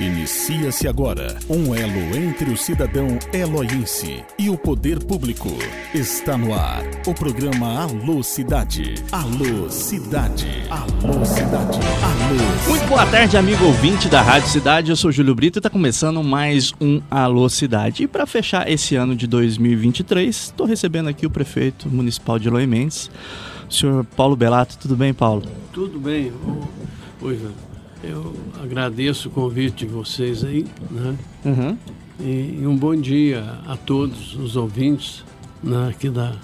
Inicia-se agora um elo entre o cidadão eloiense e o poder público. Está no ar o programa Alô Cidade. Alô Cidade. Alô Cidade. Alô. Muito boa tarde, amigo ouvinte da Rádio Cidade. Eu sou Júlio Brito e está começando mais um Alô Cidade. E para fechar esse ano de 2023, estou recebendo aqui o prefeito municipal de Eloy Mendes, o senhor Paulo Belato. Tudo bem, Paulo? Tudo bem. Oi, eu agradeço o convite de vocês aí, né? Uhum. E, e um bom dia a todos os ouvintes né, aqui da,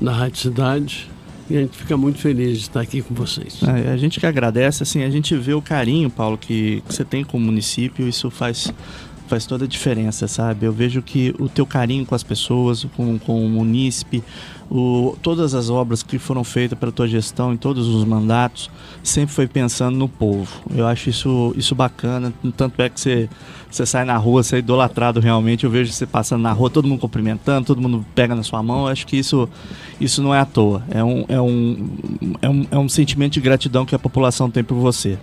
da Rádio Cidade. E a gente fica muito feliz de estar aqui com vocês. É, a gente que agradece, assim, a gente vê o carinho, Paulo, que, que você tem com o município, isso faz faz toda a diferença, sabe? Eu vejo que o teu carinho com as pessoas, com, com o munícipe, o, todas as obras que foram feitas pela tua gestão em todos os mandatos, sempre foi pensando no povo. Eu acho isso, isso bacana, tanto é que você, você sai na rua, você é idolatrado realmente, eu vejo você passando na rua, todo mundo cumprimentando, todo mundo pega na sua mão, eu acho que isso, isso não é à toa, é um, é, um, é, um, é um sentimento de gratidão que a população tem por você.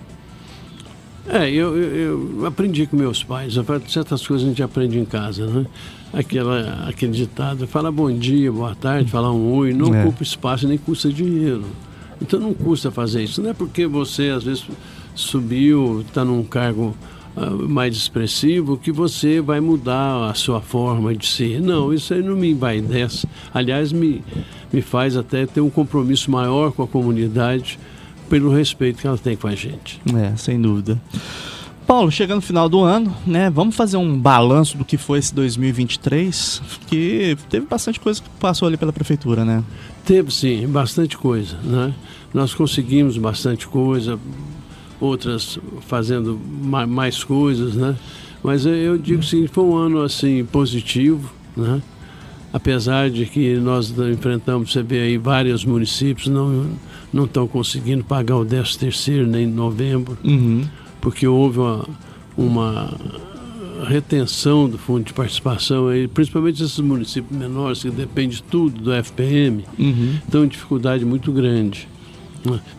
É, eu, eu, eu, aprendi com meus pais. Certas coisas a gente aprende em casa, né? Aquela, aquele ditado, fala bom dia, boa tarde, falar um oi, não é. ocupa espaço nem custa dinheiro. Então não custa fazer isso. Não é porque você, às vezes, subiu, está num cargo uh, mais expressivo, que você vai mudar a sua forma de ser. Não, isso aí não me dessa. Aliás, me, me faz até ter um compromisso maior com a comunidade pelo respeito que ela tem com a gente. É, sem dúvida. Paulo, chegando no final do ano, né? Vamos fazer um balanço do que foi esse 2023, que teve bastante coisa que passou ali pela prefeitura, né? Teve sim, bastante coisa, né? Nós conseguimos bastante coisa, outras fazendo mais coisas, né? Mas eu digo sim, foi um ano assim positivo, né? Apesar de que nós enfrentamos, você vê aí vários municípios não não estão conseguindo pagar o 13 terceiro nem em novembro, uhum. porque houve uma, uma retenção do fundo de participação, aí, principalmente esses municípios menores que dependem tudo do FPM, uhum. estão em dificuldade muito grande.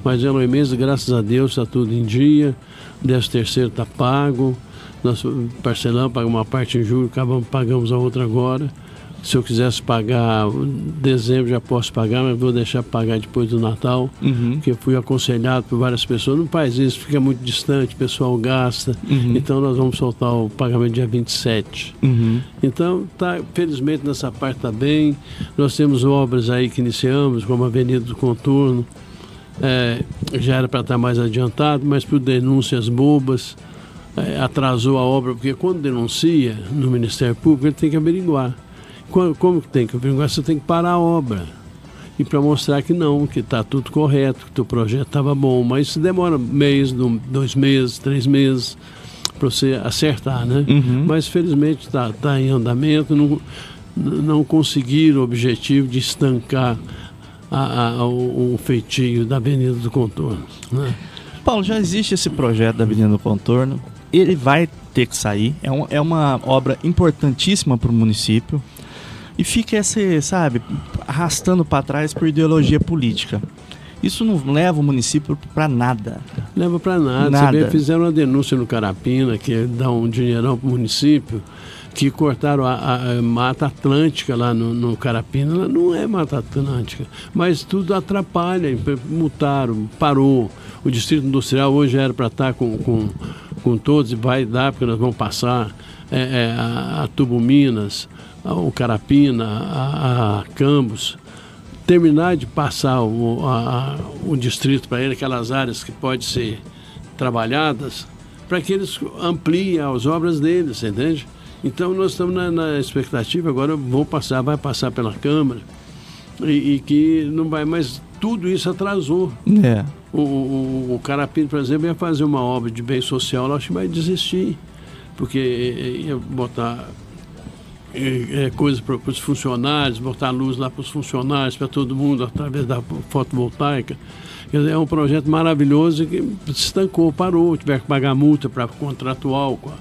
Mas em Eloy graças a Deus, está tudo em dia, o 13 terceiro está pago, nós parcelamos, pagamos uma parte em julho, acabamos, pagamos a outra agora. Se eu quisesse pagar dezembro, já posso pagar, mas vou deixar pagar depois do Natal, uhum. porque fui aconselhado por várias pessoas. Não faz isso, fica muito distante, o pessoal gasta. Uhum. Então nós vamos soltar o pagamento dia 27. Uhum. Então, tá, felizmente nessa parte está bem. Nós temos obras aí que iniciamos, como a Avenida do Contorno. É, já era para estar tá mais adiantado, mas por denúncias bobas. É, atrasou a obra, porque quando denuncia no Ministério Público, ele tem que averiguar como que tem que averiguar? Você tem que parar a obra. E para mostrar que não, que está tudo correto, que o projeto estava bom. Mas isso demora mês, dois meses, três meses para você acertar, né? Uhum. Mas felizmente está tá em andamento, não, não conseguiram o objetivo de estancar a, a, o, o feitio da Avenida do Contorno. Né? Paulo, já existe esse projeto da Avenida do Contorno, ele vai ter que sair, é, um, é uma obra importantíssima para o município, e fica esse, sabe, arrastando para trás por ideologia política. Isso não leva o município para nada. Leva para nada. nada. Você vê, fizeram uma denúncia no Carapina, que dá um dinheirão para o município, que cortaram a, a, a, Mata Atlântica lá no, no Carapina. Ela não é Mata Atlântica, mas tudo atrapalha. Multaram, parou. O Distrito Industrial hoje era para estar tá com, com, com todos e vai dar, porque nós vamos passar é, é, a, a Tubo Minas, o Carapina, a, a Campos, terminar de passar o, a, o distrito para ele, aquelas áreas que podem ser trabalhadas, para que eles ampliem as obras deles, entende? Então nós estamos na, na expectativa, agora vou passar, vai passar pela Câmara, e, e, que não vai mais. Tudo isso atrasou. É. O, o, o Carapina, por exemplo, ia fazer uma obra de bem social, acho que vai desistir, porque ia botar é, é, coisas para os funcionários, botar luz lá para os funcionários, para todo mundo, através da fotovoltaica. é um projeto maravilhoso que se estancou, parou, tiver que pagar multa para contratual com a,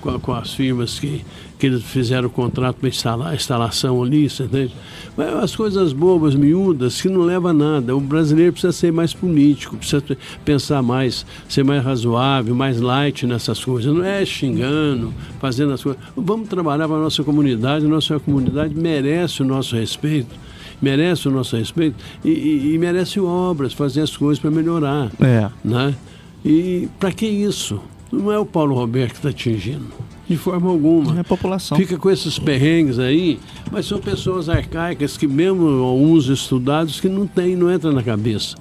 com, com as firmas que, que eles fizeram o contrato para instalar, instalação ali, você entende? Mas as coisas bobas, miúdas, que não leva a nada. O brasileiro precisa ser mais político, precisa pensar mais, ser mais razoável, mais light nessas coisas. Não é xingando, fazendo as coisas. Vamos trabalhar para a nossa comunidade, a nossa comunidade merece o nosso respeito merece o nosso respeito e, e, e merece obras, fazer as coisas para melhorar. É. Né? E para que isso? Não é o Paulo Roberto que está atingindo. De forma alguma. É a população. Fica com esses perrengues aí, mas são pessoas arcaicas que mesmo alguns estudados que não tem, não entra na cabeça.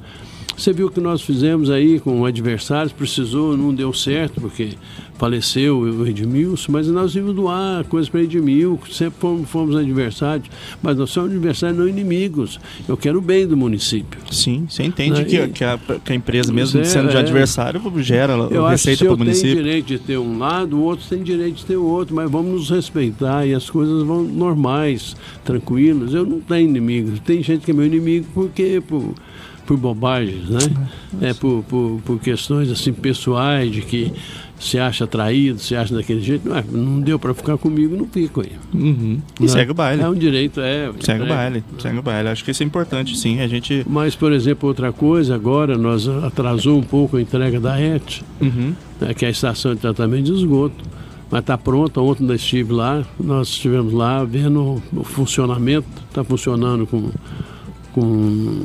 Você viu o que nós fizemos aí com adversários, precisou, não deu certo, porque faleceu o Edmilson, mas nós íamos doar coisas para Edmilson, sempre fomos, fomos, adversários, mas nós somos adversários, não inimigos. Eu quero o bem do município. Sim, você entende que, que, a, que, a, empresa, mesmo é, sendo de é. adversário, gera eu receita para o município. Eu tenho direito de ter um lado, o outro tem direito de ter o outro, mas vamos nos respeitar e as coisas vão normais, tranquilas. Eu não tenho inimigos, tem gente que é meu inimigo porque... Por, por bobagens, né? É, por, por, por, questões assim pessoais de que se acha traído, se acha daquele jeito. Não, é, não deu para ficar comigo, não fico aí. Uhum. E segue o baile. É um direito, é. Segue o baile, segue o baile. Acho que isso é importante, sim. A gente. Mas, por exemplo, outra coisa, agora nós atrasou um pouco a entrega da ET, uhum. né, que é a estação de tratamento de esgoto. Mas está pronta, ontem nós estive lá, nós estivemos lá vendo o funcionamento, está funcionando com, com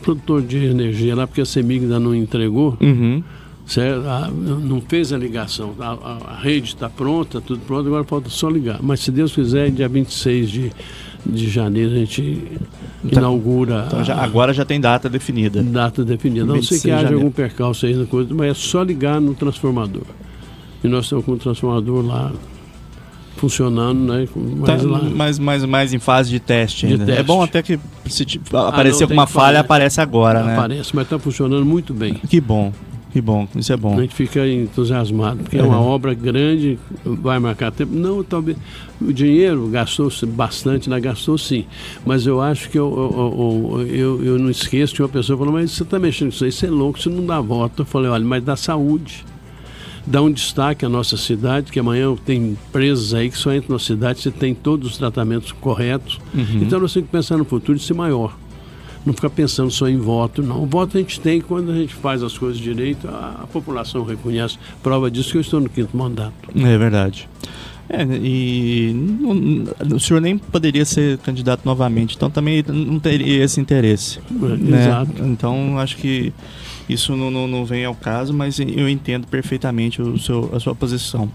produtor de energia lá, porque a CEMIG ainda não entregou, uhum. certo? A, não fez a ligação. A, a, a rede está pronta, tudo pronto, agora falta só ligar. Mas se Deus quiser, dia 26 de, de janeiro a gente então, inaugura. Então já, agora já tem data definida. Data definida. Não sei que haja algum percalço aí na coisa, mas é só ligar no transformador. E nós estamos com o transformador lá funcionando, né? Mais, tá, mais, em fase de teste ainda. De teste. É bom até que se ah, aparecer alguma falha, aparece agora, né? Aparece, mas está funcionando muito bem. Que bom. Que bom, isso é bom. A gente fica entusiasmado, porque é, é uma obra grande, vai marcar tempo. Não, talvez. O dinheiro gastou-se bastante, né? gastou sim. Mas eu acho que eu, eu, eu, eu, não esqueço que uma pessoa falou, mas você está mexendo com isso aí, você é louco, você não dá voto. Eu falei, olha, mas dá saúde dá um destaque à nossa cidade, que amanhã tem empresas aí que só entram na cidade se tem todos os tratamentos corretos. Uhum. Então nós temos que pensar no futuro de ser maior. Não ficar pensando só em voto, não. O voto a gente tem quando a gente faz as coisas direito, a, a população reconhece. Prova disso que eu estou no quinto mandato. É verdade. É, e não, o senhor nem poderia ser candidato novamente, então também não teria esse interesse. É, né? Exato. Então acho que isso não, não, não vem ao caso, mas eu entendo perfeitamente o seu, a sua posição.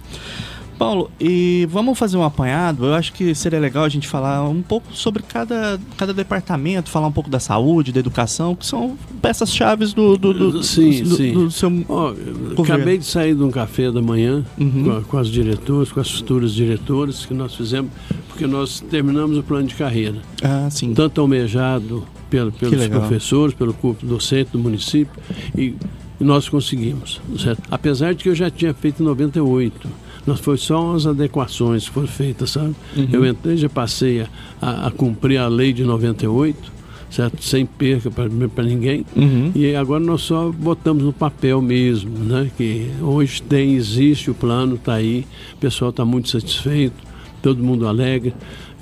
Paulo, e vamos fazer um apanhado? Eu acho que seria legal a gente falar um pouco sobre cada, cada departamento, falar um pouco da saúde, da educação, que são peças-chave do, do, do, sim, do, sim. do seu. Oh, acabei de sair de um café da manhã uhum. com, com as diretoras, com as futuras diretoras que nós fizemos, porque nós terminamos o plano de carreira. Ah, sim. Tanto almejado pelo, pelos professores, pelo corpo docente do município e nós conseguimos, certo? Apesar de que eu já tinha feito em 98. Nós foi só as adequações que foram feitas, sabe? Uhum. Eu entrei, já passei a, a, cumprir a lei de 98, certo? Sem perca para ninguém. Uhum. E agora nós só botamos no papel mesmo, né? Que hoje tem, existe o plano, está aí, o pessoal está muito satisfeito, todo mundo alegre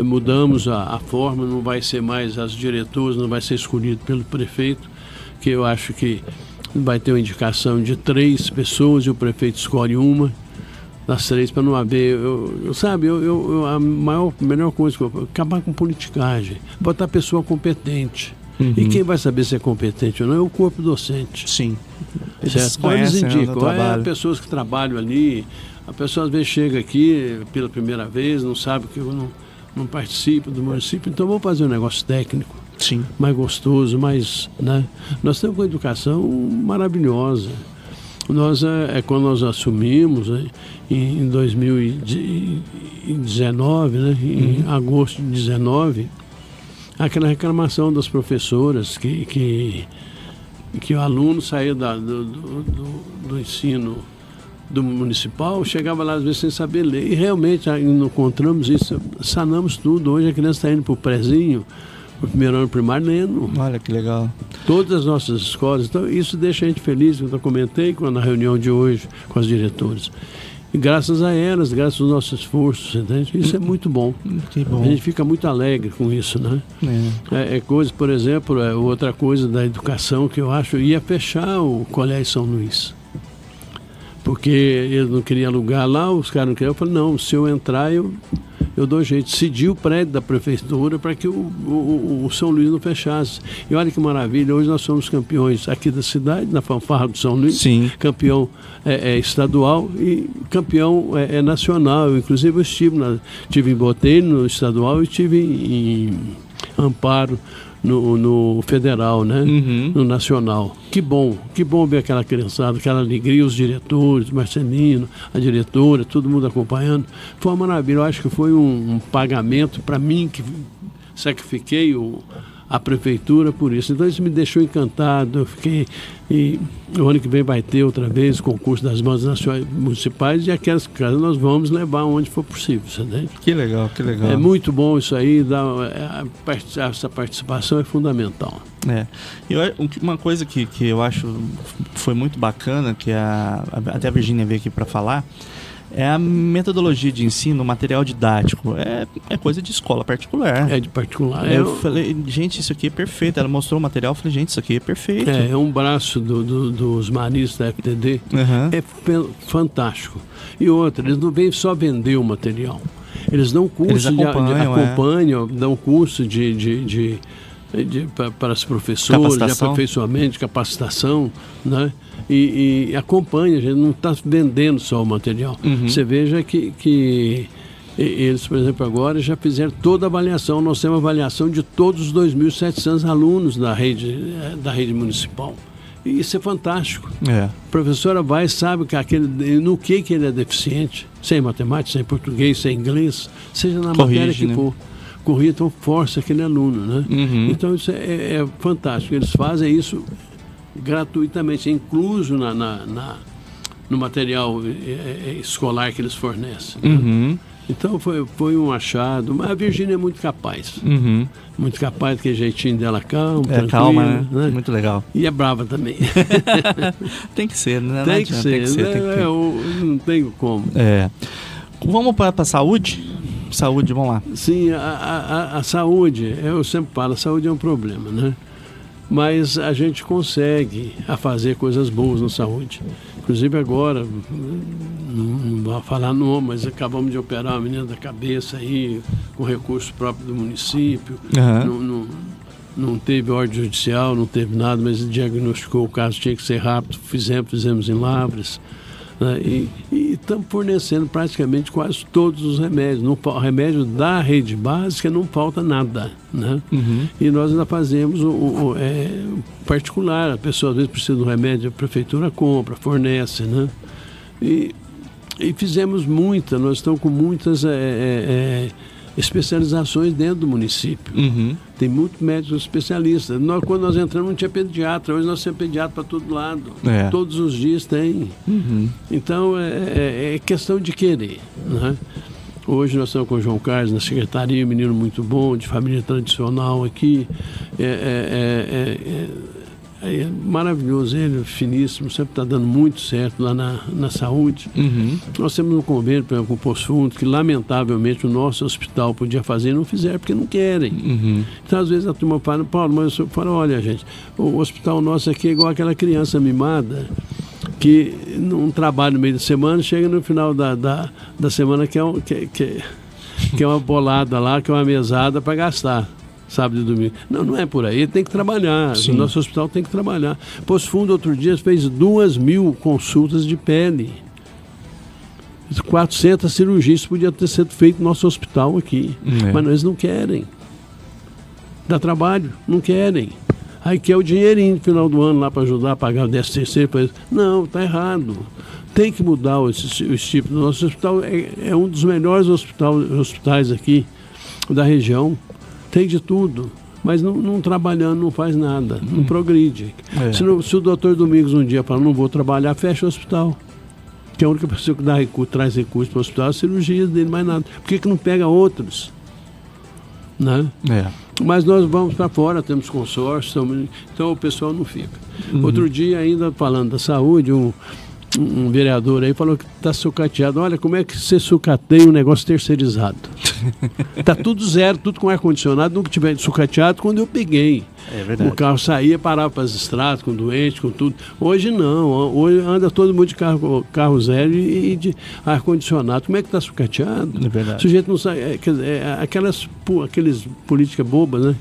mudamos a, a, forma, não vai ser mais as diretoras, não vai ser escolhido pelo prefeito, que eu acho que vai ter uma indicação de três pessoas e o prefeito escolhe uma das três para não haver. Eu, eu sabe, eu, eu, a maior, melhor coisa que eu acabar com politicagem, botar pessoa competente. Uhum. E quem vai saber se é competente ou não é o corpo docente. Sim. Eles certo? Então, eles indicam, é pessoas que trabalham ali. A pessoa às vezes chega aqui pela primeira vez, não sabe que eu não não participa do município, então vamos fazer um negócio técnico. Sim. Mais gostoso, mais. Né? Nós temos uma educação maravilhosa. Nós, é, é quando nós assumimos né, em 2019, né, em uhum. agosto de 2019, aquela reclamação das professoras que, que, que o aluno saía da, do, do, do, ensino do municipal, chegava lá às vezes sem saber ler. E realmente encontramos isso, sanamos tudo. Hoje a criança está indo para o prezinho, o primeiro ano primário, lendo. Olha que legal. Todas as nossas escolas. Então, isso deixa a gente feliz, eu comentei na reunião de hoje com as diretoras. graças a elas, graças ao nosso esforço, entende? Isso é muito bom. Bom. A gente fica muito alegre com isso, né? É. É, é coisa, por exemplo, é outra coisa da educação que eu acho, ia fechar o Colégio São Luís. Porque eles não queriam alugar lá, os caras não queriam. Eu falei, não, se eu entrar, eu, eu dou jeito. Cedi o prédio da prefeitura para que o, o, o São Luís não fechasse. E olha que maravilha, hoje nós somos campeões aqui da cidade, na fanfarra do São Luís. Sim. Campeão é, é, estadual e campeão é, é nacional. Inclusive eu estive, na, estive em Botelho, no estadual, e estive em, em Amparo, no, no federal, né? Uhum. No nacional. Que bom, que bom ver aquela criançada, aquela alegria, os diretores, Marcelino, a diretora, todo mundo acompanhando. Foi uma maravilha. Eu acho que foi um, um pagamento para mim que sacrifiquei o, a prefeitura por isso. Então isso me deixou encantado. Eu fiquei. E o ano que vem vai ter outra vez o concurso das bandas nacionais municipais e aquelas casas nós vamos levar onde for possível, entende? Que legal, que legal. É muito bom isso aí, dá, a part- essa participação é fundamental. É. Eu, uma coisa que, que eu acho foi muito bacana, que a, até a Virginia veio aqui para falar, é a metodologia de ensino, o material didático. É, é coisa de escola particular. É de particular. eu É, falei, gente, isso aqui é perfeito. Ela mostrou o material, eu falei, gente, isso aqui é perfeito. é, é um braço do- do- dos maristas da FTD. Aham. É fantástico. E outra, eles não vêm só vender o material. Eles dão curso Eles de- de, acompanham, é. acompanham, dão curso de, de, de- de- pa- para os professores, de aperfeiçoamento, de capacitação, né? E, e acompanha, a gente não está vendendo só o material. Uhum. Você veja que, que eles, por exemplo, agora já fizeram toda a avaliação. Nós temos avaliação de todos os 2.700 alunos da rede, eh, da rede municipal. E isso é fantástico. É. A professora vai e sabe que aquele, no que, que ele é deficiente, sem matemática, sem português, sem inglês, seja na Corrige, matéria que né? for. Corrige, então força aquele aluno, né? Uhum. Então isso é, é fantástico. Eles fazem isso gratuitamente, é incluso na, na- na- no material eh, eh, escolar que eles fornecem. né? Uhum. Então foi, foi um achado. Mas a Virgínia é muito capaz. Uhum. Muito capaz, que jeitinho dela calmo, É calma, né? né? Muito legal. E é brava também. Tem que ser, né? Tem, que ser, tem que ser. tem que né? não tenho como. É. Vamos para a saúde? Saúde, vamos lá. Sim, a, a, a- saúde, eu sempre falo, a saúde é um problema, né? Mas a gente consegue a fazer coisas boas na saúde. Inclusive agora, não, vou falar nome, mas acabamos de operar uma menina da cabeça aí, com recurso próprio do município. Aham. Não, não, não teve ordem judicial, não teve nada, mas diagnosticou o caso, tinha que ser rápido, fizemos, fizemos em Lavras. Né? E estamos fornecendo praticamente quase todos os remédios. No remédio da rede básica não falta nada. Né? Uhum. E nós ainda fazemos o, o- o, é, particular. A pessoa às vezes precisa do remédio, a prefeitura compra, fornece. Né? E, e fizemos muita, nós estamos com muitas é, é, é, especializações dentro do município. Uhum. Tem muitos médicos especialistas. Nós, quando nós entramos não tinha pediatra, hoje nós temos pediatra para todo lado. É. Todos os dias tem. Uhum. Então é, é- é questão de querer. Né? Hoje nós estamos com o João Carlos na secretaria, um menino muito bom, de família tradicional aqui. É, é- maravilhoso, ele é finíssimo, sempre está dando muito certo lá na, na saúde. Uhum. Nós temos um convênio por exemplo, com o Poço Fundo, que lamentavelmente o nosso hospital podia fazer e não fizeram porque não querem. Uhum. Então, às vezes a turma fala, Paulo, mas eu falo, olha, gente, o hospital nosso aqui é igual aquela criança mimada que não trabalha no meio da semana, chega no final da, da, da semana que é, um, que, que, que é uma bolada lá, que é uma mesada para gastar. Sábado e domingo. Não, não é por aí, tem que trabalhar. Sim. O nosso hospital tem que trabalhar. Posto Fundo, outro dia, fez duas mil consultas de pele. 400 cirurgias podia ter sido feito no nosso hospital aqui. É. Mas eles não querem. Dá trabalho, não querem. Aí quer o dinheirinho no final do ano lá para ajudar a pagar o 13 terceiro. pra eles. Não, tá errado. Tem que mudar o, esse- o tipo. Nosso hospital é, é um dos melhores hospital, hospitais aqui da região. Tem de tudo. Mas não, não trabalhando, não faz nada, não progride. É. Se, não- se o doutor Domingos um dia fala, não vou trabalhar, fecha o hospital. Que é a única pessoa que dá recurso, traz recurso para o hospital é as cirurgias dele, mais nada. Por que, que não pega outros? Né? É. Mas nós vamos para fora, temos consórcio, então o pessoal não fica. Outro dia, ainda falando da saúde, um, um vereador aí falou que está sucateado. Olha, como é que você sucateia um negócio terceirizado? tá tudo zero, tudo com ar-condicionado, nunca tive sucateado quando eu peguei. É verdade. O carro saía, parava para as estradas com doente, com tudo. Hoje não, hoje anda todo mundo de carro, carro zero e de ar-condicionado. Como é que está sucateado? É verdade. O sujeito não sai. É, é, aquelas, aqueles políticas bobas, né?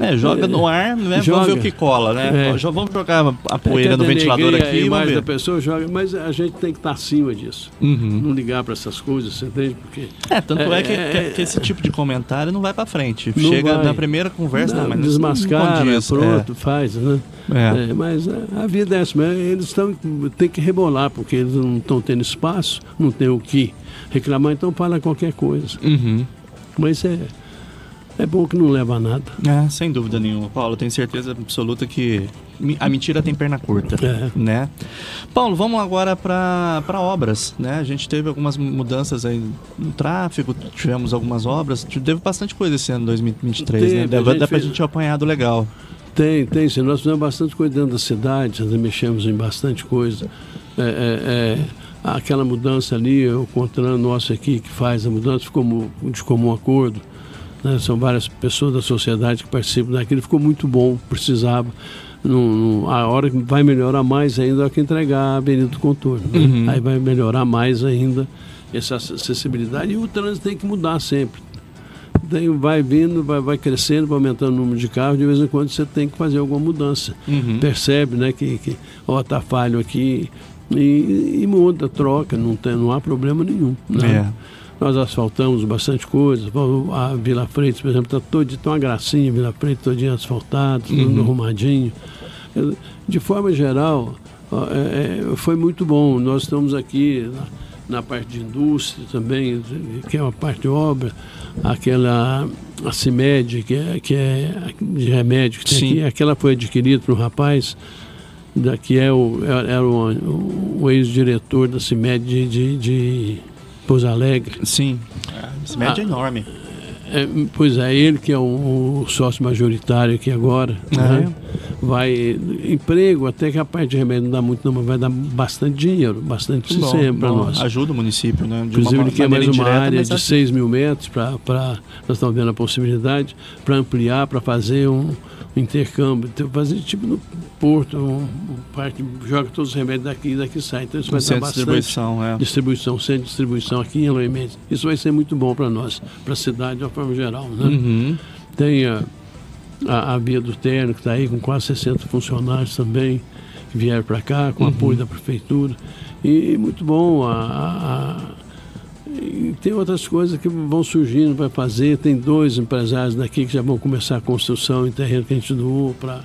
É, joga no ar, né? Joga. Vamos ver o que cola, né? É. Vamos jogar a poeira no ventilador aqui. A imagem da pessoa joga, mas a gente tem que estar acima disso. Uhum. Não ligar para essas coisas, você entende? Porque, é, tanto é, é, que, é, que, esse tipo de comentário não vai para frente. Chega vai. na primeira conversa, não, não mas desmascara, não pronto, é. faz, né? É. mas a, a, vida é essa, eles estão tem que rebolar, porque eles não estão tendo espaço, não tem o que reclamar, então fala qualquer coisa. Uhum. Mas é é bom que não leva a nada. É, sem dúvida nenhuma. Paulo, tenho certeza absoluta que a mentira tem perna curta, é. né? Paulo, vamos agora para obras, né? A gente teve algumas mudanças aí no tráfego, tivemos algumas obras, teve bastante coisa esse ano 2023, teve, né? Dá, dá pra gente apanhado legal. Tem, tem sim. Nós fizemos bastante coisa dentro da cidade, mexemos em bastante coisa. É, é, é, aquela mudança ali, o Contran nosso aqui que faz a mudança, ficou de comum acordo né? São várias pessoas da sociedade que participam daquilo. Ficou muito bom, precisava. No, no, a hora que vai melhorar mais ainda é que entregar a Avenida do Contorno. Né? Uhum. Aí vai melhorar mais ainda essa acessibilidade e o trânsito tem que mudar sempre. Daí vai vindo, vai, vai crescendo, vai aumentando o número de carros, de vez em quando você tem que fazer alguma mudança. Uhum. Percebe né, que, que ó, tá falho aqui e, e muda, troca, não, tem, não há problema nenhum. Né? É. Nós asfaltamos bastante coisa. A Vila Freitas, por exemplo, está toda uma gracinha, Vila Freitas todinha asfaltado, tudo uhum. arrumadinho. De forma geral, é, é, foi muito bom. Nós estamos aqui na, na, parte de indústria também, que é uma parte de obra, aquela a CIMED, que é, que é de remédio que tem Sim. aqui, aquela foi adquirida para um rapaz da, que é o, era o, o ex-diretor da CIMED de, de, de Pouso Alegre. Sim, esse médio é enorme. É, pois é, ele que é o, o sócio majoritário aqui agora, né? vai emprego, até que a parte de remédio não dá muito, não, mas vai dar bastante dinheiro, bastante bom, para nós. Ajuda o município, né? De Inclusive, ele quer mais uma área de 6 mil metros, para nós estamos vendo a possibilidade, para ampliar, para fazer um, intercâmbio, então, fazer tipo no porto, um, um parque, joga todos os remédios daqui e daqui sai. Então isso vai dar bastante distribuição, é. distribuição, centro de distribuição aqui em Eloy Mendes. Isso vai ser muito bom para nós, para a cidade de uma forma geral. Né? Uhum. Tem a, a, a, Via do Terno, que está aí com quase 60 funcionários também, que vieram para cá, com uhum. apoio da prefeitura. E, muito bom a, a e tem outras coisas que vão surgindo para fazer. Tem dois empresários daqui que já vão começar a construção em terreno que a gente doou para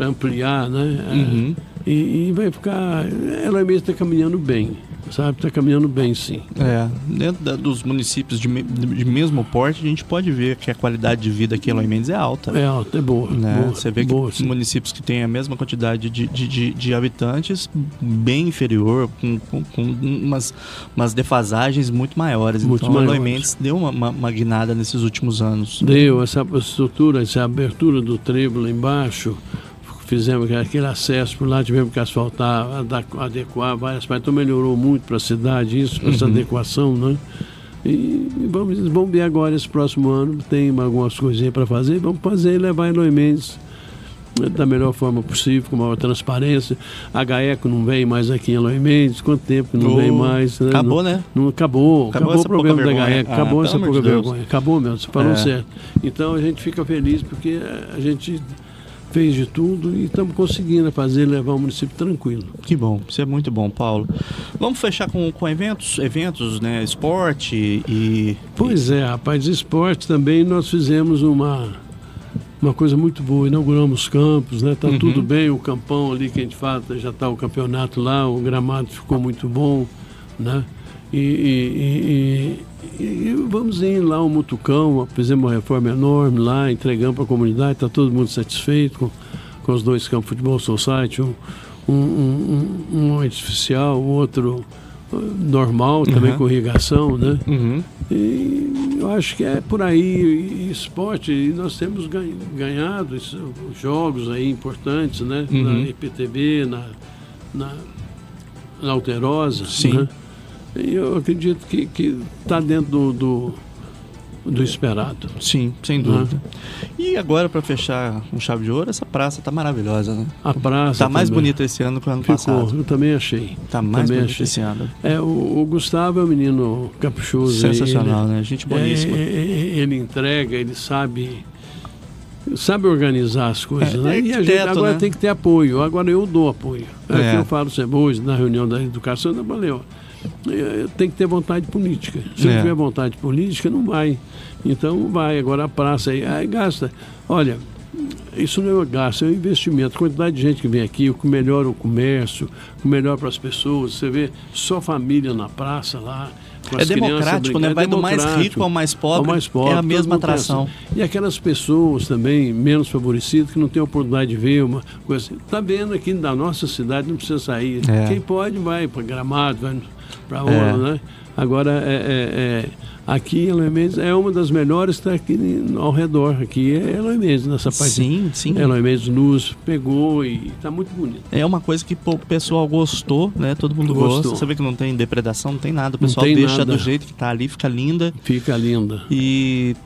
ampliar, né? Uhum. E, e, vai ficar. Ela mesmo está caminhando bem sabe? Está caminhando bem, sim. É, dentro da, dos municípios de, de, mesmo porte, a gente pode ver que a qualidade de vida aqui em Eloy Mendes é alta. É alta, é boa. Né? boa Você vê boa, que sim. municípios que têm a mesma quantidade de, de, de, de habitantes, bem inferior, com, com, com, umas, umas defasagens muito maiores. Muito então, maiores. Eloy Mendes deu uma, uma, uma, guinada nesses últimos anos. Deu, essa estrutura, essa abertura do trevo lá embaixo, fizemos aquele acesso por lá, tivemos que asfaltar, adequar várias partes, então melhorou muito para a cidade isso, para essa uhum. adequação, né? E vamos, vamos ver agora esse próximo ano, tem algumas coisinhas para fazer, vamos fazer e levar Eloy Mendes né, da melhor forma possível, com maior transparência. A GAECO não vem mais aqui em Eloy Mendes, quanto tempo que não oh, vem mais? Né? Acabou, não, né? Não, acabou, acabou, acabou o problema da GAECO, ah, acabou essa pouca de vergonha, acabou mesmo, você falou é. certo. Então a gente fica feliz porque a gente fez de tudo e estamos conseguindo fazer levar o município tranquilo. Que bom, isso é muito bom, Paulo. Vamos fechar com, com eventos, eventos, né? Esporte e. Pois é, rapaz, esporte também nós fizemos uma, uma coisa muito boa, inauguramos campos, né? Tá uhum. tudo bem, o campão ali que a gente fala, já está o campeonato lá, o gramado ficou muito bom, né? e, e, e e vamos ir lá ao Mutucão, fizemos uma reforma enorme lá, entregamos para a comunidade, está todo mundo satisfeito com, com os dois campos de futebol society, um, um, um, um artificial, o outro uh, normal, também uhum. com irrigação, né? Uhum. E eu acho que é por aí, e esporte, e nós temos ganhado jogos aí importantes, né? Uhum. Na IPTB, na, na na Alterosa. Sim. Né? Eu acredito que está dentro do, do, do, esperado. Sim, sem dúvida. E agora, para fechar com chave de ouro, essa praça está maravilhosa, né? A praça. Está mais bonita esse ano que o ano Ficou, passado. Eu também achei. Está mais também bonita achei. esse ano. É, o, o, Gustavo é um menino caprichoso. Sensacional, ele, né? Gente boníssima. É, ele entrega, ele sabe sabe organizar as coisas, é, né? É e a gente agora né? tem que ter apoio. Agora eu dou apoio. É, é. que eu falo sempre hoje na reunião da educação, eu falei, ó, tem que ter vontade política. Se é. não tiver vontade política, não vai. Então vai. Agora a praça aí, aí gasta. Olha, isso não é gasto, é um investimento. A quantidade de gente que vem aqui, o que melhora o comércio, o que melhor para as pessoas. Você vê só família na praça lá. É democrático, né? É Vai do mais rico ao mais pobre. Ao mais pobre é a mesma atração. E aquelas pessoas também menos favorecidas que não têm a oportunidade de ver uma coisa assim. Tá vendo aqui da nossa cidade, não precisa sair. É. Quem pode vai para Gramado, vai para onde, é. né? Agora, é, é, aqui em Eloy Mendes é uma das melhores que está aqui ao redor. Aqui é Eloy Mendes, nessa parte. Sim, sim. Eloy Mendes Luz pegou e está muito bonito. É uma coisa que o pessoal gostou, né? Todo mundo Gostou. gosta. Você vê que não tem depredação, não tem nada. O pessoal deixa nada. do jeito que está ali, fica linda. Fica linda. E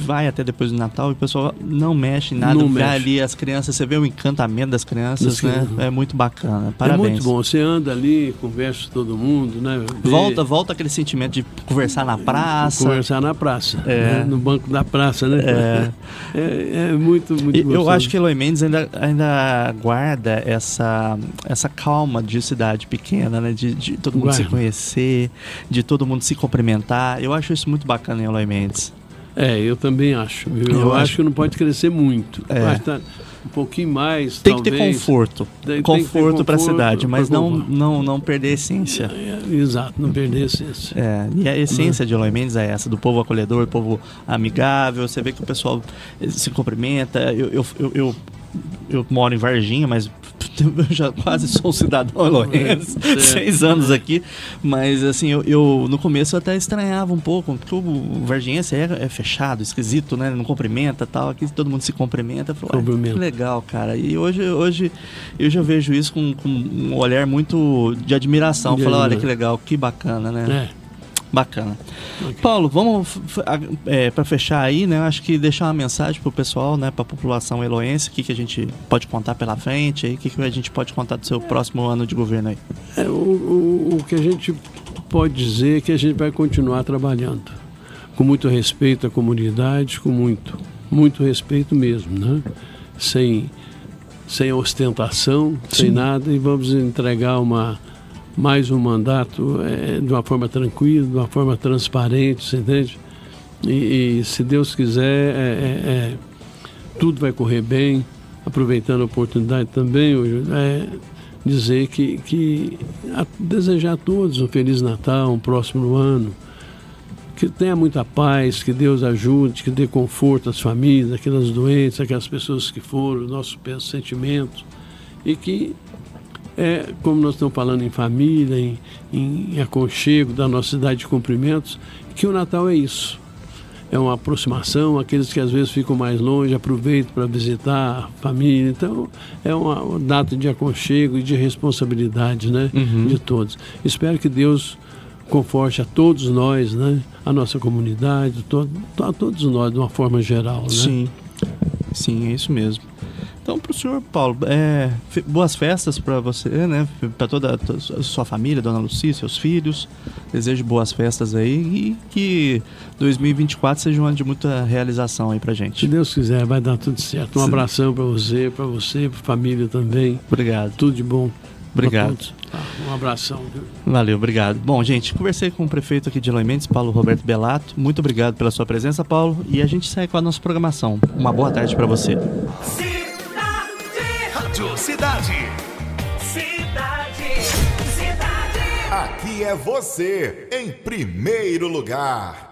vai até depois do Natal e o pessoal não mexe em nada, não mexe. ali as crianças, você vê o encantamento das crianças, né? É muito bacana. Parabéns. É muito bom. Você anda ali, conversa com todo mundo, né? Vê... Volta, volta aquele sentimento de conversar na praça. Conversar na praça, é. né? no banco da praça, né? É, é, é muito, muito e. Eu acho que Eloy Mendes ainda, ainda guarda essa, essa calma de cidade pequena, né? De, de todo mundo Guarda. se conhecer, de todo mundo se cumprimentar. Eu acho isso muito bacana em Eloy Mendes. É, eu também acho. Eu, Eu acho... acho que não pode crescer muito. É. Tá um pouquinho mais. Tem talvez. que ter conforto. Tem- conforto para a cidade, mas não, não, não perder a essência. É, exato, não perder a essência. É, e a essência de Eloy Mendes é essa, do povo acolhedor, do povo amigável. Você vê que o pessoal se cumprimenta. Eu, eu, eu, eu, eu moro em Varginha, mas eu já quase sou um cidadão eloense, É, seis anos aqui. Mas assim, eu, eu, no começo eu até estranhava um pouco, porque o varginhense é, é fechado, esquisito, né? Não cumprimenta tal. Aqui todo mundo se cumprimenta. Eu falei, "Ué, Cumprimenta. que legal, cara. E hoje, hoje eu já vejo isso com, com um olhar muito de admiração. Falar, olha que legal, que bacana, né? É. Bacana. Paulo, vamos é, para fechar aí, né? Acho que deixar uma mensagem pro pessoal, né? Para a população eloense, o que, que a gente pode contar pela frente, aí, o que, que a gente pode contar do seu próximo ano de governo aí. É, o, o, o que a gente pode dizer é que a gente vai continuar trabalhando com muito respeito à comunidade, com muito, muito respeito mesmo, né? Sem, sem ostentação, sem Sim. nada, e vamos entregar uma, mais um mandato é, de uma forma tranquila, de uma forma transparente, você entende? E, e se Deus quiser, é, é, é, tudo vai correr bem, aproveitando a oportunidade também, hoje, é, dizer que, que a, desejar a todos um Feliz Natal, um próximo ano, que tenha muita paz, que Deus ajude, que dê conforto às famílias, aquelas doentes, aquelas pessoas que foram, nossos sentimentos, e que, é, como nós estamos falando em família, em, em aconchego da nossa cidade de cumprimentos, que o Natal é isso. É uma aproximação, aqueles que às vezes ficam mais longe aproveitam para visitar a família. Então, é uma, uma data de aconchego e de responsabilidade né, Uhum. de todos. Espero que Deus conforte a todos nós, né, a nossa comunidade, to, a todos nós de uma forma geral. Né? Sim, sim, é isso mesmo. Então, para o senhor, Paulo, é, boas festas para você, né? Para toda a sua família, Dona Lucia, seus filhos. Desejo boas festas aí e que 2024 seja um ano de muita realização aí pra Se gente. Deus quiser, vai dar tudo certo. Um Sim. abração para você, para você, para a família também. Obrigado. Tudo de bom. Obrigado. Tá, um abração. Valeu, obrigado. Bom, gente, conversei com o prefeito aqui de Mendes, Paulo Roberto Belato. Muito obrigado pela sua presença, Paulo. E a gente segue com a nossa programação. Uma boa tarde para você. Rádio Cidade. cidade, cidade. Aqui é você, em primeiro lugar.